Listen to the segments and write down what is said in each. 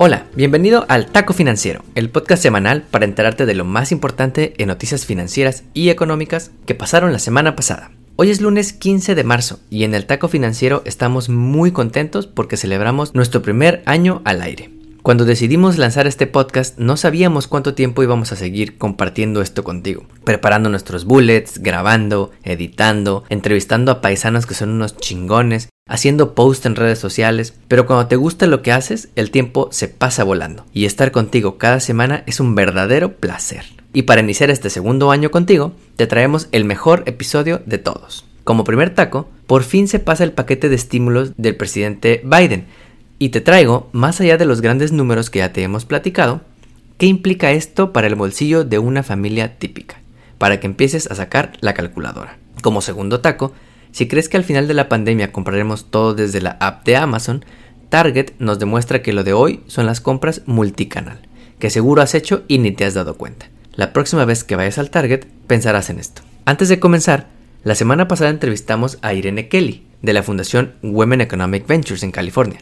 Hola, bienvenido al Taco Financiero, el podcast semanal para enterarte de lo más importante en noticias financieras y económicas que pasaron la semana pasada. Hoy es lunes 15 de marzo y en el Taco Financiero estamos muy contentos porque celebramos nuestro primer año al aire. Cuando decidimos lanzar este podcast no sabíamos cuánto tiempo íbamos a seguir compartiendo esto contigo, preparando nuestros bullets, grabando, editando, entrevistando a paisanos que son unos chingones, haciendo posts en redes sociales, pero cuando te gusta lo que haces, el tiempo se pasa volando y estar contigo cada semana es un verdadero placer. Y para iniciar este segundo año contigo, te traemos el mejor episodio de todos. Como primer taco, por fin se pasa el paquete de estímulos del presidente Biden, y te traigo, más allá de los grandes números que ya te hemos platicado, qué implica esto para el bolsillo de una familia típica, para que empieces a sacar la calculadora. Como segundo taco, si crees que al final de la pandemia compraremos todo desde la app de Amazon, Target nos demuestra que lo de hoy son las compras multicanal, que seguro has hecho y ni te has dado cuenta. La próxima vez que vayas al Target pensarás en esto. Antes de comenzar, la semana pasada entrevistamos a Irene Kelly, de la Fundación Women Economic Ventures en California,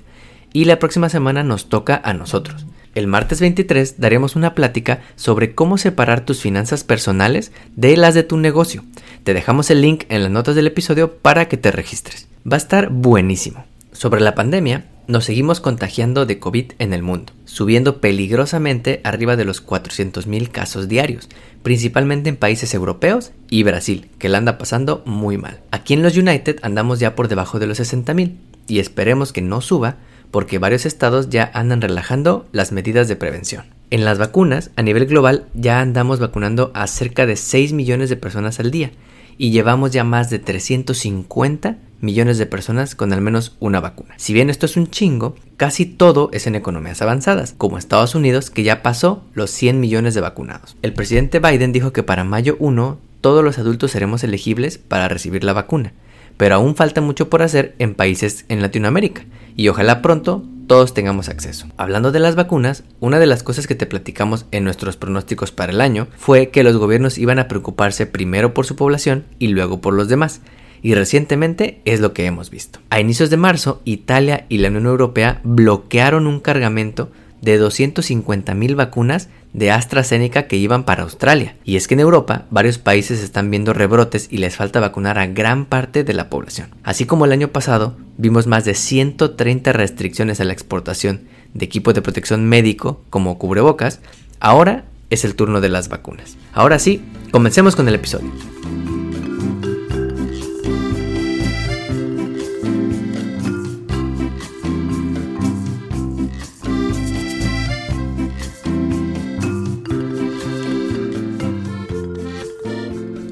y la próxima semana nos toca a nosotros. El martes 23 daremos una plática sobre cómo separar tus finanzas personales de las de tu negocio. Te dejamos el link en las notas del episodio para que te registres. Va a estar buenísimo. Sobre la pandemia, nos seguimos contagiando de COVID en el mundo, subiendo peligrosamente arriba de los 400.000 casos diarios, principalmente en países europeos y Brasil, que la anda pasando muy mal. Aquí en los United andamos ya por debajo de los 60.000 y esperemos que no suba porque varios estados ya andan relajando las medidas de prevención. En las vacunas, a nivel global, ya andamos vacunando a cerca de 6 millones de personas al día y llevamos ya más de 350 millones de personas con al menos una vacuna. Si bien esto es un chingo, casi todo es en economías avanzadas, como Estados Unidos que ya pasó los 100 millones de vacunados. El presidente Biden dijo que para mayo 1 todos los adultos seremos elegibles para recibir la vacuna pero aún falta mucho por hacer en países en Latinoamérica y ojalá pronto todos tengamos acceso. Hablando de las vacunas, una de las cosas que te platicamos en nuestros pronósticos para el año fue que los gobiernos iban a preocuparse primero por su población y luego por los demás. Y recientemente es lo que hemos visto. A inicios de marzo, Italia y la Unión Europea bloquearon un cargamento de 250.000 vacunas de AstraZeneca que iban para Australia. Y es que en Europa varios países están viendo rebrotes y les falta vacunar a gran parte de la población. Así como el año pasado vimos más de 130 restricciones a la exportación de equipos de protección médico como cubrebocas, ahora es el turno de las vacunas. Ahora sí, comencemos con el episodio.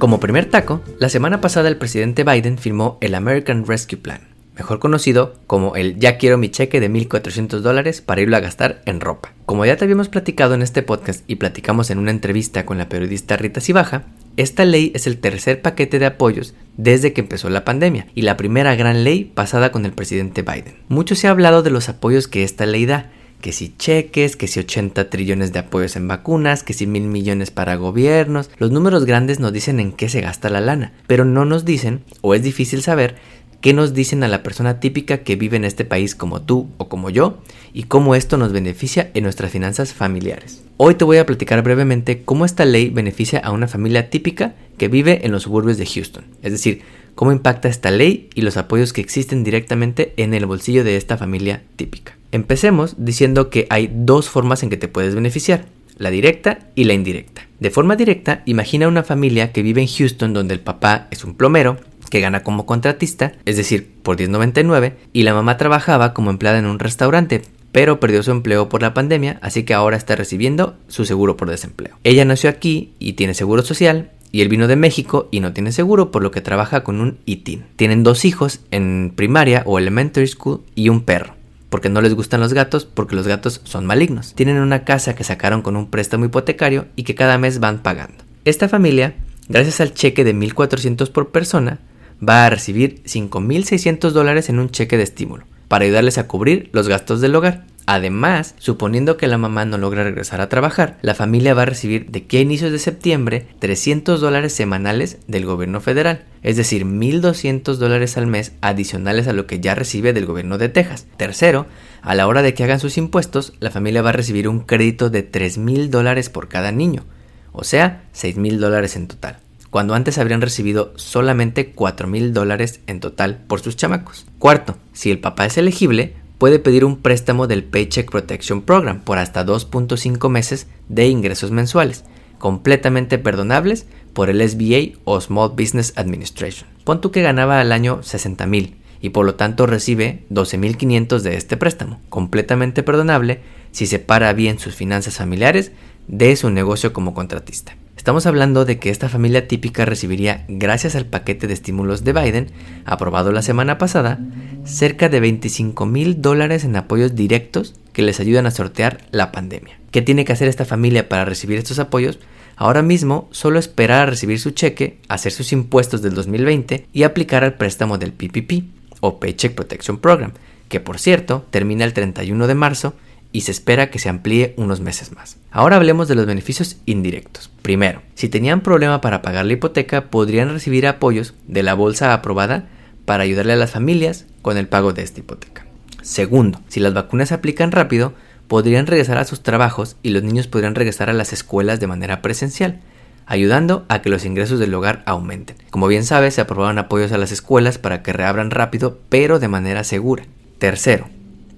Como primer taco, la semana pasada el presidente Biden firmó el American Rescue Plan, mejor conocido como el Ya quiero mi cheque de 1.400 dólares para irlo a gastar en ropa. Como ya te habíamos platicado en este podcast y platicamos en una entrevista con la periodista Rita Cibaja, esta ley es el tercer paquete de apoyos desde que empezó la pandemia y la primera gran ley pasada con el presidente Biden. Mucho se ha hablado de los apoyos que esta ley da, que si cheques, que si 80 trillones de apoyos en vacunas, que si mil millones para gobiernos. Los números grandes nos dicen en qué se gasta la lana, pero no nos dicen, o es difícil saber, qué nos dicen a la persona típica que vive en este país como tú o como yo y cómo esto nos beneficia en nuestras finanzas familiares. Hoy te voy a platicar brevemente cómo esta ley beneficia a una familia típica que vive en los suburbios de Houston, es decir, cómo impacta esta ley y los apoyos que existen directamente en el bolsillo de esta familia típica. Empecemos diciendo que hay dos formas en que te puedes beneficiar, la directa y la indirecta. De forma directa, imagina una familia que vive en Houston donde el papá es un plomero, que gana como contratista, es decir, por 10.99, y la mamá trabajaba como empleada en un restaurante, pero perdió su empleo por la pandemia, así que ahora está recibiendo su seguro por desempleo. Ella nació aquí y tiene seguro social, y él vino de México y no tiene seguro, por lo que trabaja con un ITIN. Tienen dos hijos en primaria o elementary school y un perro porque no les gustan los gatos, porque los gatos son malignos. Tienen una casa que sacaron con un préstamo hipotecario y que cada mes van pagando. Esta familia, gracias al cheque de 1.400 por persona, va a recibir 5.600 dólares en un cheque de estímulo para ayudarles a cubrir los gastos del hogar. Además, suponiendo que la mamá no logra regresar a trabajar, la familia va a recibir de aquí a inicios de septiembre 300 dólares semanales del gobierno federal, es decir, 1.200 dólares al mes adicionales a lo que ya recibe del gobierno de Texas. Tercero, a la hora de que hagan sus impuestos, la familia va a recibir un crédito de 3.000 dólares por cada niño, o sea, 6.000 dólares en total cuando antes habrían recibido solamente 4 mil dólares en total por sus chamacos. Cuarto, si el papá es elegible, puede pedir un préstamo del Paycheck Protection Program por hasta 2.5 meses de ingresos mensuales, completamente perdonables por el SBA o Small Business Administration. Pon tú que ganaba al año 60 mil y por lo tanto recibe 12.500 de este préstamo, completamente perdonable si separa bien sus finanzas familiares de su negocio como contratista. Estamos hablando de que esta familia típica recibiría, gracias al paquete de estímulos de Biden, aprobado la semana pasada, cerca de 25 mil dólares en apoyos directos que les ayudan a sortear la pandemia. ¿Qué tiene que hacer esta familia para recibir estos apoyos? Ahora mismo solo esperar a recibir su cheque, hacer sus impuestos del 2020 y aplicar al préstamo del PPP o Paycheck Protection Program, que por cierto termina el 31 de marzo y se espera que se amplíe unos meses más. Ahora hablemos de los beneficios indirectos. Primero, si tenían problema para pagar la hipoteca, podrían recibir apoyos de la bolsa aprobada para ayudarle a las familias con el pago de esta hipoteca. Segundo, si las vacunas se aplican rápido, podrían regresar a sus trabajos y los niños podrían regresar a las escuelas de manera presencial, ayudando a que los ingresos del hogar aumenten. Como bien sabes, se aprobaron apoyos a las escuelas para que reabran rápido, pero de manera segura. Tercero,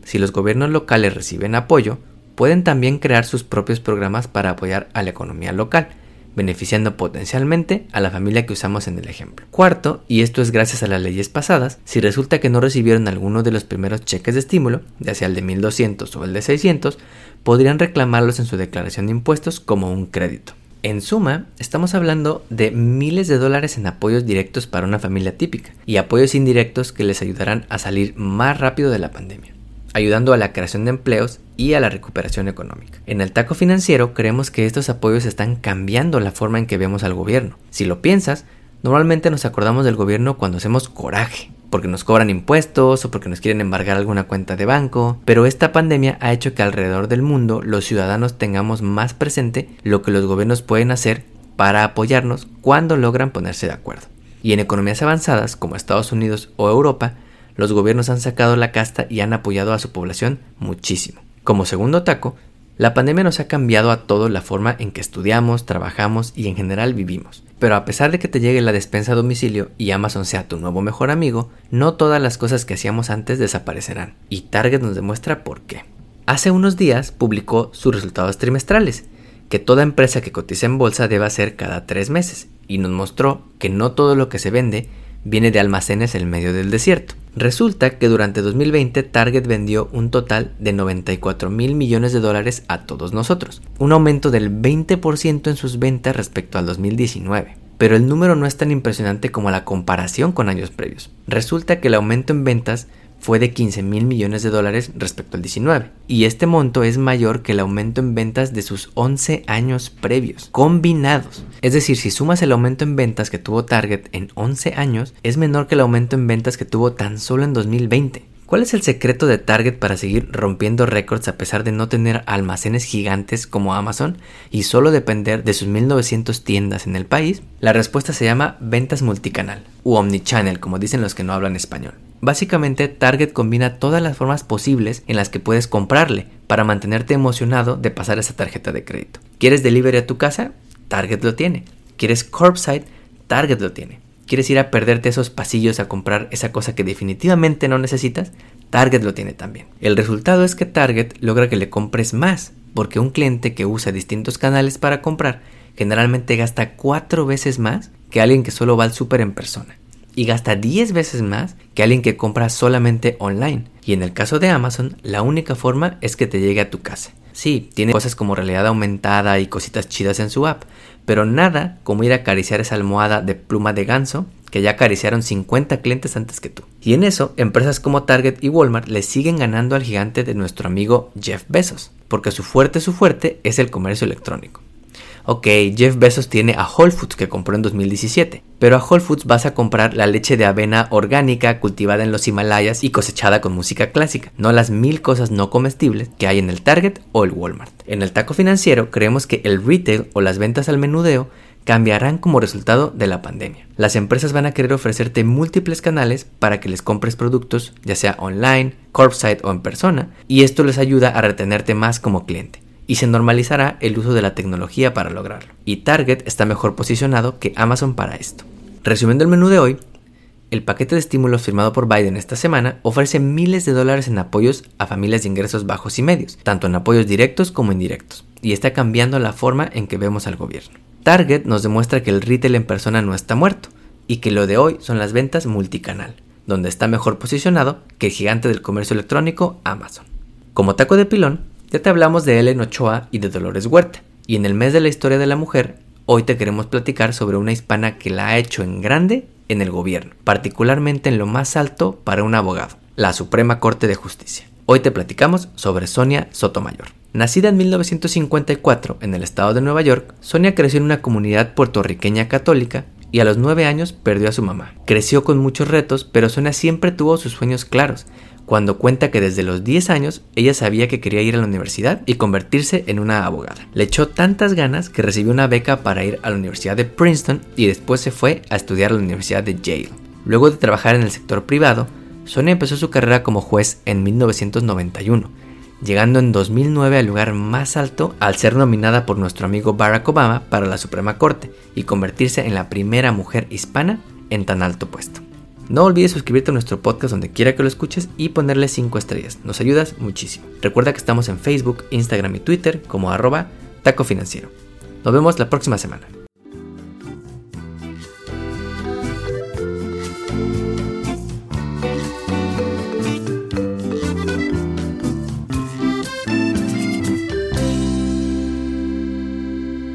si los gobiernos locales reciben apoyo, pueden también crear sus propios programas para apoyar a la economía local, beneficiando potencialmente a la familia que usamos en el ejemplo. Cuarto, y esto es gracias a las leyes pasadas, si resulta que no recibieron alguno de los primeros cheques de estímulo, ya sea el de 1200 o el de 600, podrían reclamarlos en su declaración de impuestos como un crédito. En suma, estamos hablando de miles de dólares en apoyos directos para una familia típica y apoyos indirectos que les ayudarán a salir más rápido de la pandemia ayudando a la creación de empleos y a la recuperación económica. En el taco financiero creemos que estos apoyos están cambiando la forma en que vemos al gobierno. Si lo piensas, normalmente nos acordamos del gobierno cuando hacemos coraje, porque nos cobran impuestos o porque nos quieren embargar alguna cuenta de banco, pero esta pandemia ha hecho que alrededor del mundo los ciudadanos tengamos más presente lo que los gobiernos pueden hacer para apoyarnos cuando logran ponerse de acuerdo. Y en economías avanzadas como Estados Unidos o Europa, los gobiernos han sacado la casta y han apoyado a su población muchísimo. Como segundo taco, la pandemia nos ha cambiado a todos la forma en que estudiamos, trabajamos y en general vivimos. Pero a pesar de que te llegue la despensa a domicilio y Amazon sea tu nuevo mejor amigo, no todas las cosas que hacíamos antes desaparecerán. Y Target nos demuestra por qué. Hace unos días publicó sus resultados trimestrales, que toda empresa que cotiza en bolsa debe hacer cada tres meses, y nos mostró que no todo lo que se vende viene de almacenes en medio del desierto. Resulta que durante 2020 Target vendió un total de 94 mil millones de dólares a todos nosotros, un aumento del 20% en sus ventas respecto al 2019. Pero el número no es tan impresionante como la comparación con años previos. Resulta que el aumento en ventas fue de 15 mil millones de dólares respecto al 19, y este monto es mayor que el aumento en ventas de sus 11 años previos, combinados. Es decir, si sumas el aumento en ventas que tuvo Target en 11 años, es menor que el aumento en ventas que tuvo tan solo en 2020. ¿Cuál es el secreto de Target para seguir rompiendo récords a pesar de no tener almacenes gigantes como Amazon y solo depender de sus 1900 tiendas en el país? La respuesta se llama ventas multicanal u omnichannel, como dicen los que no hablan español. Básicamente, Target combina todas las formas posibles en las que puedes comprarle para mantenerte emocionado de pasar esa tarjeta de crédito. ¿Quieres delivery a tu casa? Target lo tiene. ¿Quieres curbside? Target lo tiene. ¿Quieres ir a perderte esos pasillos a comprar esa cosa que definitivamente no necesitas? Target lo tiene también. El resultado es que Target logra que le compres más, porque un cliente que usa distintos canales para comprar generalmente gasta cuatro veces más que alguien que solo va al súper en persona y gasta 10 veces más que alguien que compra solamente online. Y en el caso de Amazon, la única forma es que te llegue a tu casa. Sí, tiene cosas como realidad aumentada y cositas chidas en su app, pero nada como ir a acariciar esa almohada de pluma de ganso que ya acariciaron 50 clientes antes que tú. Y en eso, empresas como Target y Walmart le siguen ganando al gigante de nuestro amigo Jeff Bezos, porque su fuerte, su fuerte es el comercio electrónico. Ok, Jeff Bezos tiene a Whole Foods que compró en 2017, pero a Whole Foods vas a comprar la leche de avena orgánica cultivada en los Himalayas y cosechada con música clásica, no las mil cosas no comestibles que hay en el Target o el Walmart. En el taco financiero creemos que el retail o las ventas al menudeo cambiarán como resultado de la pandemia. Las empresas van a querer ofrecerte múltiples canales para que les compres productos, ya sea online, curbside o en persona, y esto les ayuda a retenerte más como cliente y se normalizará el uso de la tecnología para lograrlo. Y Target está mejor posicionado que Amazon para esto. Resumiendo el menú de hoy, el paquete de estímulos firmado por Biden esta semana ofrece miles de dólares en apoyos a familias de ingresos bajos y medios, tanto en apoyos directos como indirectos, y está cambiando la forma en que vemos al gobierno. Target nos demuestra que el retail en persona no está muerto, y que lo de hoy son las ventas multicanal, donde está mejor posicionado que el gigante del comercio electrónico Amazon. Como taco de pilón, ya te hablamos de Ellen Ochoa y de Dolores Huerta, y en el mes de la historia de la mujer, hoy te queremos platicar sobre una hispana que la ha hecho en grande en el gobierno, particularmente en lo más alto para un abogado, la Suprema Corte de Justicia. Hoy te platicamos sobre Sonia Sotomayor. Nacida en 1954 en el estado de Nueva York, Sonia creció en una comunidad puertorriqueña católica y a los 9 años perdió a su mamá. Creció con muchos retos, pero Sonia siempre tuvo sus sueños claros cuando cuenta que desde los 10 años ella sabía que quería ir a la universidad y convertirse en una abogada. Le echó tantas ganas que recibió una beca para ir a la Universidad de Princeton y después se fue a estudiar a la Universidad de Yale. Luego de trabajar en el sector privado, Sonia empezó su carrera como juez en 1991, llegando en 2009 al lugar más alto al ser nominada por nuestro amigo Barack Obama para la Suprema Corte y convertirse en la primera mujer hispana en tan alto puesto. No olvides suscribirte a nuestro podcast donde quiera que lo escuches y ponerle 5 estrellas. Nos ayudas muchísimo. Recuerda que estamos en Facebook, Instagram y Twitter como arroba taco financiero. Nos vemos la próxima semana.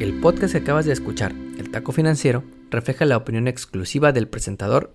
El podcast que acabas de escuchar, El Taco Financiero, refleja la opinión exclusiva del presentador